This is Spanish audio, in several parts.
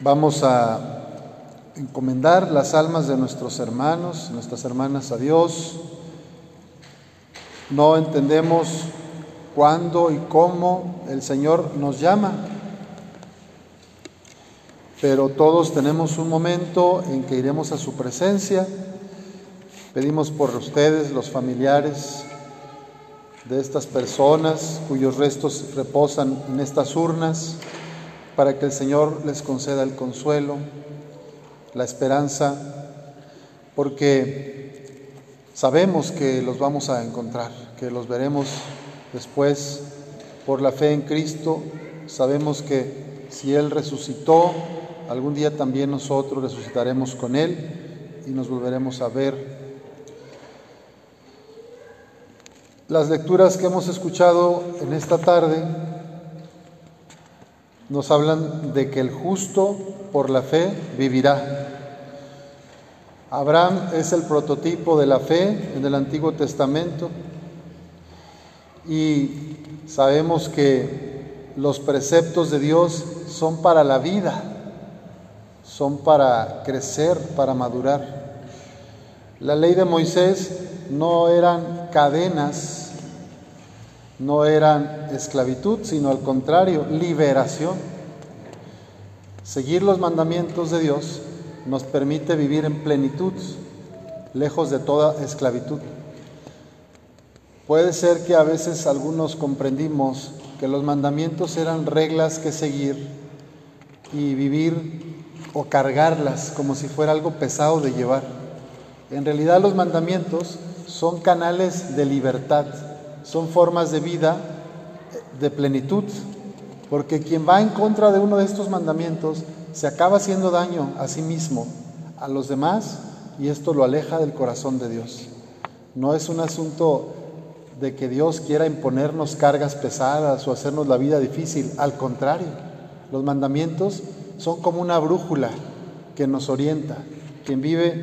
Vamos a encomendar las almas de nuestros hermanos, nuestras hermanas a Dios. No entendemos cuándo y cómo el Señor nos llama, pero todos tenemos un momento en que iremos a su presencia. Pedimos por ustedes, los familiares de estas personas cuyos restos reposan en estas urnas para que el Señor les conceda el consuelo, la esperanza, porque sabemos que los vamos a encontrar, que los veremos después por la fe en Cristo. Sabemos que si Él resucitó, algún día también nosotros resucitaremos con Él y nos volveremos a ver. Las lecturas que hemos escuchado en esta tarde nos hablan de que el justo por la fe vivirá. Abraham es el prototipo de la fe en el Antiguo Testamento y sabemos que los preceptos de Dios son para la vida, son para crecer, para madurar. La ley de Moisés no eran cadenas no eran esclavitud, sino al contrario, liberación. Seguir los mandamientos de Dios nos permite vivir en plenitud, lejos de toda esclavitud. Puede ser que a veces algunos comprendimos que los mandamientos eran reglas que seguir y vivir o cargarlas como si fuera algo pesado de llevar. En realidad los mandamientos son canales de libertad son formas de vida de plenitud, porque quien va en contra de uno de estos mandamientos se acaba haciendo daño a sí mismo, a los demás, y esto lo aleja del corazón de Dios. No es un asunto de que Dios quiera imponernos cargas pesadas o hacernos la vida difícil, al contrario, los mandamientos son como una brújula que nos orienta. Quien vive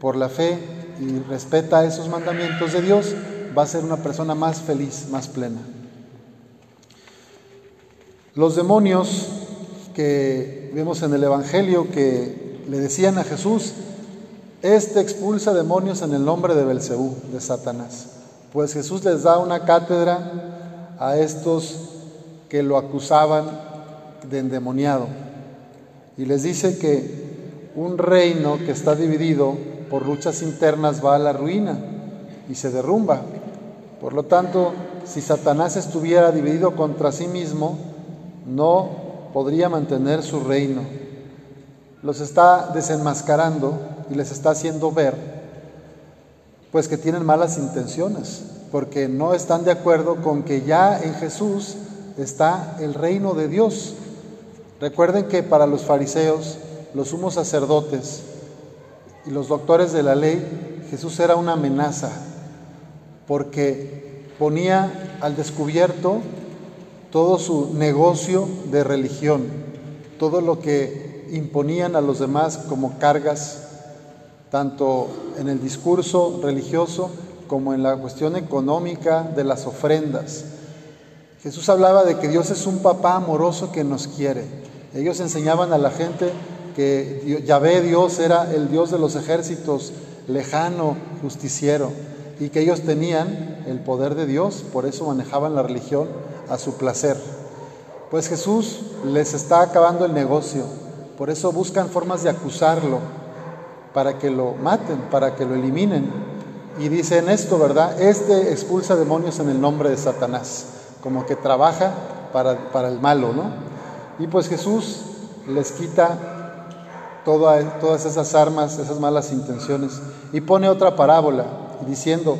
por la fe y respeta esos mandamientos de Dios, va a ser una persona más feliz, más plena. Los demonios que vemos en el Evangelio que le decían a Jesús, este expulsa demonios en el nombre de Belcebú, de Satanás. Pues Jesús les da una cátedra a estos que lo acusaban de endemoniado y les dice que un reino que está dividido por luchas internas va a la ruina y se derrumba. Por lo tanto, si Satanás estuviera dividido contra sí mismo, no podría mantener su reino. Los está desenmascarando y les está haciendo ver, pues que tienen malas intenciones, porque no están de acuerdo con que ya en Jesús está el reino de Dios. Recuerden que para los fariseos, los sumos sacerdotes y los doctores de la ley, Jesús era una amenaza, porque ponía al descubierto todo su negocio de religión, todo lo que imponían a los demás como cargas, tanto en el discurso religioso como en la cuestión económica de las ofrendas. Jesús hablaba de que Dios es un papá amoroso que nos quiere. Ellos enseñaban a la gente que Yahvé Dios era el Dios de los ejércitos, lejano, justiciero y que ellos tenían el poder de Dios, por eso manejaban la religión a su placer. Pues Jesús les está acabando el negocio, por eso buscan formas de acusarlo, para que lo maten, para que lo eliminen. Y dicen esto, ¿verdad? Este expulsa demonios en el nombre de Satanás, como que trabaja para, para el malo, ¿no? Y pues Jesús les quita todas esas armas, esas malas intenciones, y pone otra parábola diciendo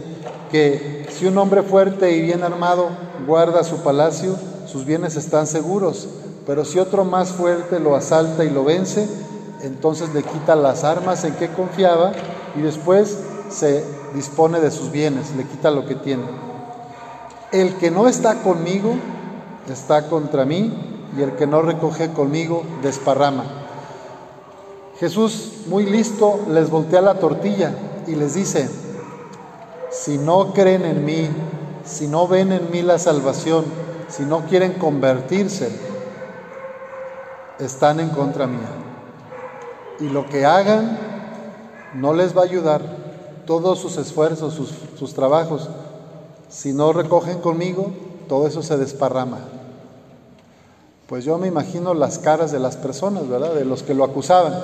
que si un hombre fuerte y bien armado guarda su palacio, sus bienes están seguros, pero si otro más fuerte lo asalta y lo vence, entonces le quita las armas en que confiaba y después se dispone de sus bienes, le quita lo que tiene. El que no está conmigo está contra mí y el que no recoge conmigo desparrama. Jesús, muy listo, les voltea la tortilla y les dice, si no creen en mí, si no ven en mí la salvación, si no quieren convertirse, están en contra mía. Y lo que hagan no les va a ayudar. Todos sus esfuerzos, sus, sus trabajos, si no recogen conmigo, todo eso se desparrama. Pues yo me imagino las caras de las personas, ¿verdad? De los que lo acusaban.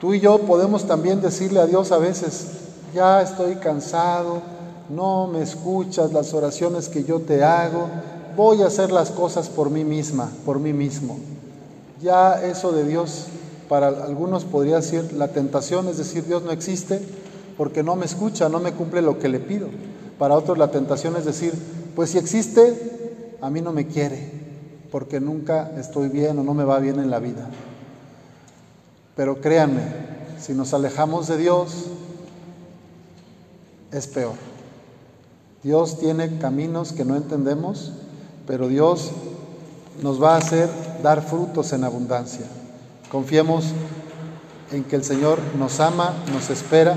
Tú y yo podemos también decirle a Dios a veces, ya estoy cansado, no me escuchas las oraciones que yo te hago, voy a hacer las cosas por mí misma, por mí mismo. Ya eso de Dios, para algunos podría ser la tentación, es decir, Dios no existe porque no me escucha, no me cumple lo que le pido. Para otros la tentación es decir, pues si existe, a mí no me quiere, porque nunca estoy bien o no me va bien en la vida. Pero créanme, si nos alejamos de Dios, es peor. Dios tiene caminos que no entendemos, pero Dios nos va a hacer dar frutos en abundancia. Confiemos en que el Señor nos ama, nos espera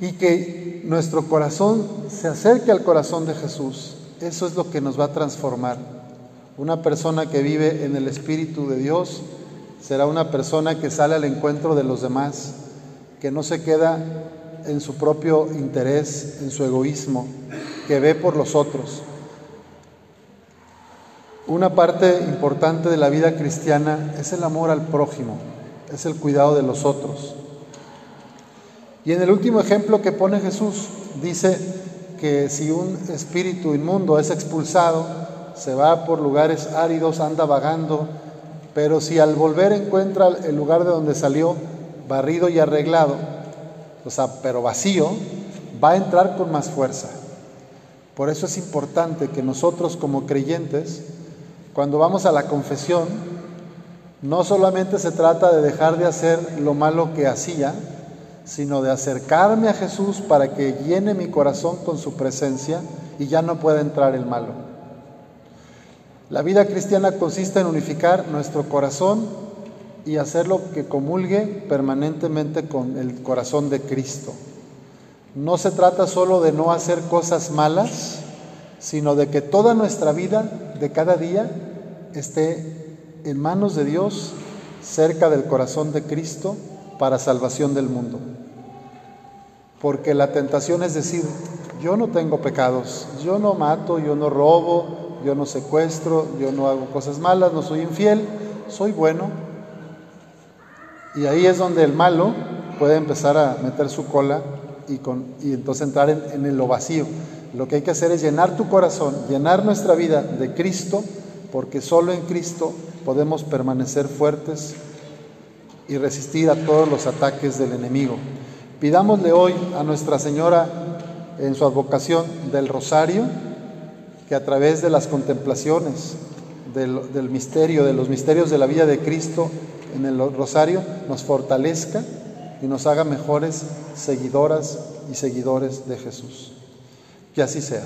y que nuestro corazón se acerque al corazón de Jesús. Eso es lo que nos va a transformar. Una persona que vive en el Espíritu de Dios será una persona que sale al encuentro de los demás, que no se queda en su propio interés, en su egoísmo, que ve por los otros. Una parte importante de la vida cristiana es el amor al prójimo, es el cuidado de los otros. Y en el último ejemplo que pone Jesús, dice que si un espíritu inmundo es expulsado, se va por lugares áridos, anda vagando, pero si al volver encuentra el lugar de donde salió barrido y arreglado, o sea, pero vacío, va a entrar con más fuerza. Por eso es importante que nosotros como creyentes, cuando vamos a la confesión, no solamente se trata de dejar de hacer lo malo que hacía, sino de acercarme a Jesús para que llene mi corazón con su presencia y ya no pueda entrar el malo. La vida cristiana consiste en unificar nuestro corazón y hacerlo que comulgue permanentemente con el corazón de Cristo. No se trata solo de no hacer cosas malas, sino de que toda nuestra vida de cada día esté en manos de Dios, cerca del corazón de Cristo, para salvación del mundo. Porque la tentación es decir, yo no tengo pecados, yo no mato, yo no robo, yo no secuestro, yo no hago cosas malas, no soy infiel, soy bueno. Y ahí es donde el malo puede empezar a meter su cola y, entonces entrar en, en lo vacío. Lo que hay que hacer es llenar tu corazón, llenar nuestra vida de Cristo, porque solo en Cristo podemos permanecer fuertes y resistir a todos los ataques del enemigo. Pidámosle hoy a Nuestra Señora en su advocación del rosario, que a través de las contemplaciones del, misterio, de los misterios de la vida de Cristo en el rosario, nos fortalezca y nos haga mejores seguidoras y seguidores de Jesús. Que así sea.